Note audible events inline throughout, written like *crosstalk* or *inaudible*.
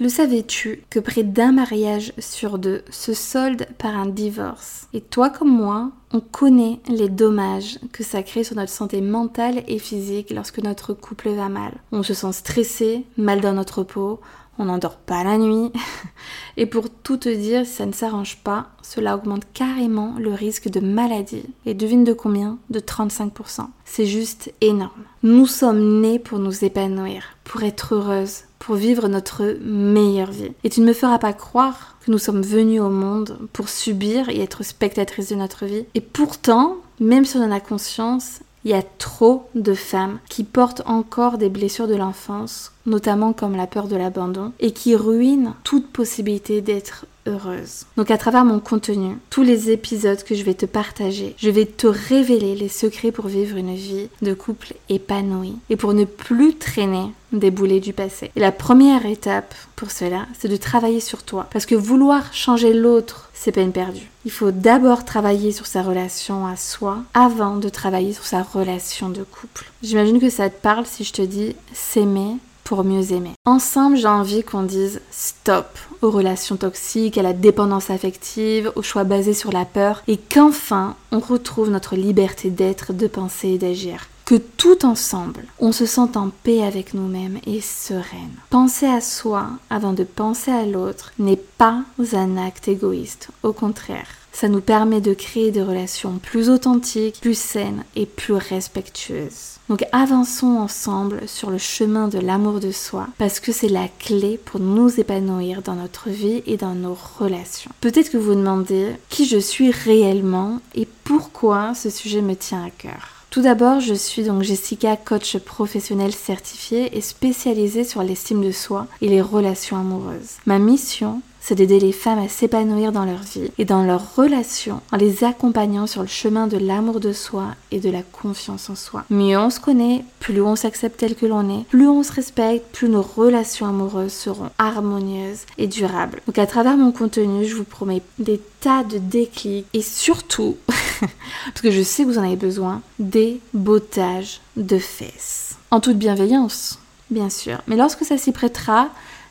Le savais-tu que près d'un mariage sur deux se solde par un divorce? Et toi comme moi, on connaît les dommages que ça crée sur notre santé mentale et physique lorsque notre couple va mal. On se sent stressé, mal dans notre peau, on n'endort pas la nuit. *laughs* Et pour tout te dire, si ça ne s'arrange pas, cela augmente carrément le risque de maladie. Et devine de combien? De 35%. C'est juste énorme. Nous sommes nés pour nous épanouir, pour être heureuses, pour vivre notre meilleure vie. Et tu ne me feras pas croire que nous sommes venus au monde pour subir et être spectatrices de notre vie. Et pourtant, même si on en a conscience, il y a trop de femmes qui portent encore des blessures de l'enfance, notamment comme la peur de l'abandon, et qui ruinent toute possibilité d'être heureuse. Donc à travers mon contenu, tous les épisodes que je vais te partager, je vais te révéler les secrets pour vivre une vie de couple épanouie et pour ne plus traîner des boulets du passé. Et la première étape pour cela, c'est de travailler sur toi. Parce que vouloir changer l'autre, c'est peine perdue. Il faut d'abord travailler sur sa relation à soi avant de travailler sur sa relation de couple. J'imagine que ça te parle si je te dis s'aimer mieux aimer. Ensemble, j'ai envie qu'on dise stop aux relations toxiques, à la dépendance affective, aux choix basés sur la peur, et qu'enfin on retrouve notre liberté d'être, de penser et d'agir que tout ensemble, on se sente en paix avec nous-mêmes et sereine. Penser à soi avant de penser à l'autre n'est pas un acte égoïste, au contraire. Ça nous permet de créer des relations plus authentiques, plus saines et plus respectueuses. Donc avançons ensemble sur le chemin de l'amour de soi parce que c'est la clé pour nous épanouir dans notre vie et dans nos relations. Peut-être que vous vous demandez qui je suis réellement et pourquoi ce sujet me tient à cœur. Tout d'abord, je suis donc Jessica, coach professionnel certifié et spécialisée sur l'estime de soi et les relations amoureuses. Ma mission, c'est d'aider les femmes à s'épanouir dans leur vie et dans leurs relations en les accompagnant sur le chemin de l'amour de soi et de la confiance en soi. Mieux on se connaît, plus on s'accepte tel que l'on est, plus on se respecte, plus nos relations amoureuses seront harmonieuses et durables. Donc à travers mon contenu, je vous promets des tas de déclics et surtout, *laughs* parce que je sais que vous en avez besoin, des bottages de fesses. En toute bienveillance, bien sûr. Mais lorsque ça s'y prêtera,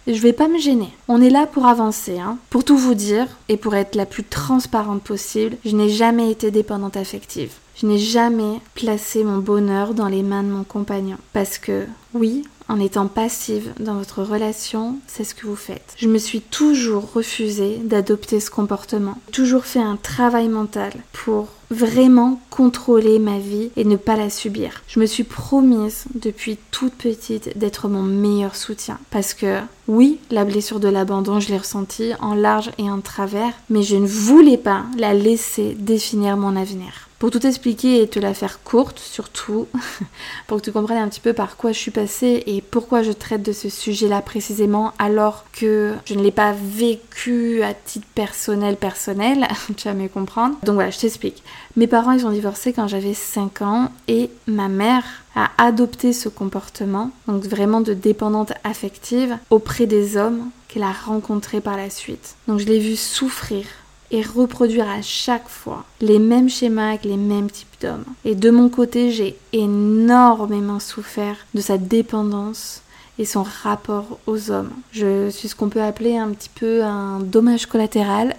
je vais pas me gêner. On est là pour avancer, hein. Pour tout vous dire et pour être la plus transparente possible, je n'ai jamais été dépendante affective. Je n'ai jamais placé mon bonheur dans les mains de mon compagnon. Parce que, oui, en étant passive dans votre relation, c'est ce que vous faites. Je me suis toujours refusée d'adopter ce comportement. Toujours fait un travail mental pour vraiment contrôler ma vie et ne pas la subir. Je me suis promise depuis toute petite d'être mon meilleur soutien parce que oui, la blessure de l'abandon, je l'ai ressentie en large et en travers, mais je ne voulais pas la laisser définir mon avenir. Pour tout expliquer et te la faire courte, surtout, *laughs* pour que tu comprennes un petit peu par quoi je suis passée et pourquoi je traite de ce sujet-là précisément, alors que je ne l'ai pas vécu à titre personnel, personnel, *laughs* tu vas mieux comprendre. Donc voilà, je t'explique. Mes parents, ils ont divorcé quand j'avais 5 ans et ma mère a adopté ce comportement, donc vraiment de dépendante affective, auprès des hommes qu'elle a rencontrés par la suite. Donc je l'ai vu souffrir et reproduire à chaque fois les mêmes schémas avec les mêmes types d'hommes. Et de mon côté, j'ai énormément souffert de sa dépendance et son rapport aux hommes. Je suis ce qu'on peut appeler un petit peu un dommage collatéral.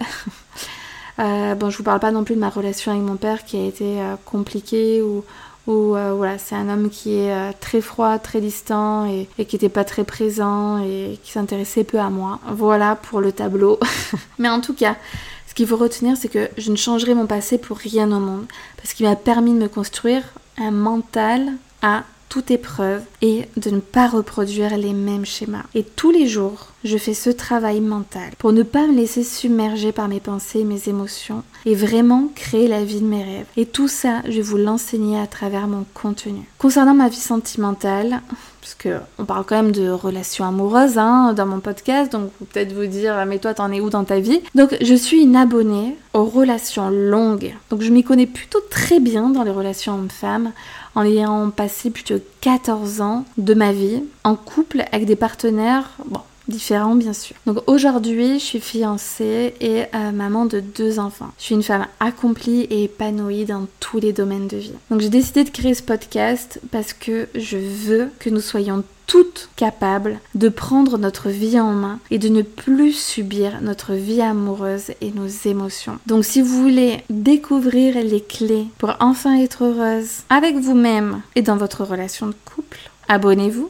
*laughs* euh, bon, je vous parle pas non plus de ma relation avec mon père qui a été euh, compliquée ou, ou euh, voilà, c'est un homme qui est euh, très froid, très distant et qui n'était pas très présent et qui s'intéressait peu à moi. Voilà pour le tableau. *laughs* Mais en tout cas, ce qu'il faut retenir, c'est que je ne changerai mon passé pour rien au monde, parce qu'il m'a permis de me construire un mental à toute épreuve et de ne pas reproduire les mêmes schémas. Et tous les jours, je fais ce travail mental pour ne pas me laisser submerger par mes pensées et mes émotions et vraiment créer la vie de mes rêves. Et tout ça, je vais vous l'enseigner à travers mon contenu. Concernant ma vie sentimentale, parce on parle quand même de relations amoureuses hein, dans mon podcast, donc peut-être vous dire mais toi t'en es où dans ta vie? Donc je suis une abonnée aux relations longues, donc je m'y connais plutôt très bien dans les relations hommes-femmes, en ayant passé plutôt 14 ans de ma vie en couple avec des partenaires, bon différents bien sûr. Donc aujourd'hui, je suis fiancée et euh, maman de deux enfants. Je suis une femme accomplie et épanouie dans tous les domaines de vie. Donc j'ai décidé de créer ce podcast parce que je veux que nous soyons toutes capables de prendre notre vie en main et de ne plus subir notre vie amoureuse et nos émotions. Donc si vous voulez découvrir les clés pour enfin être heureuse avec vous-même et dans votre relation de couple, abonnez-vous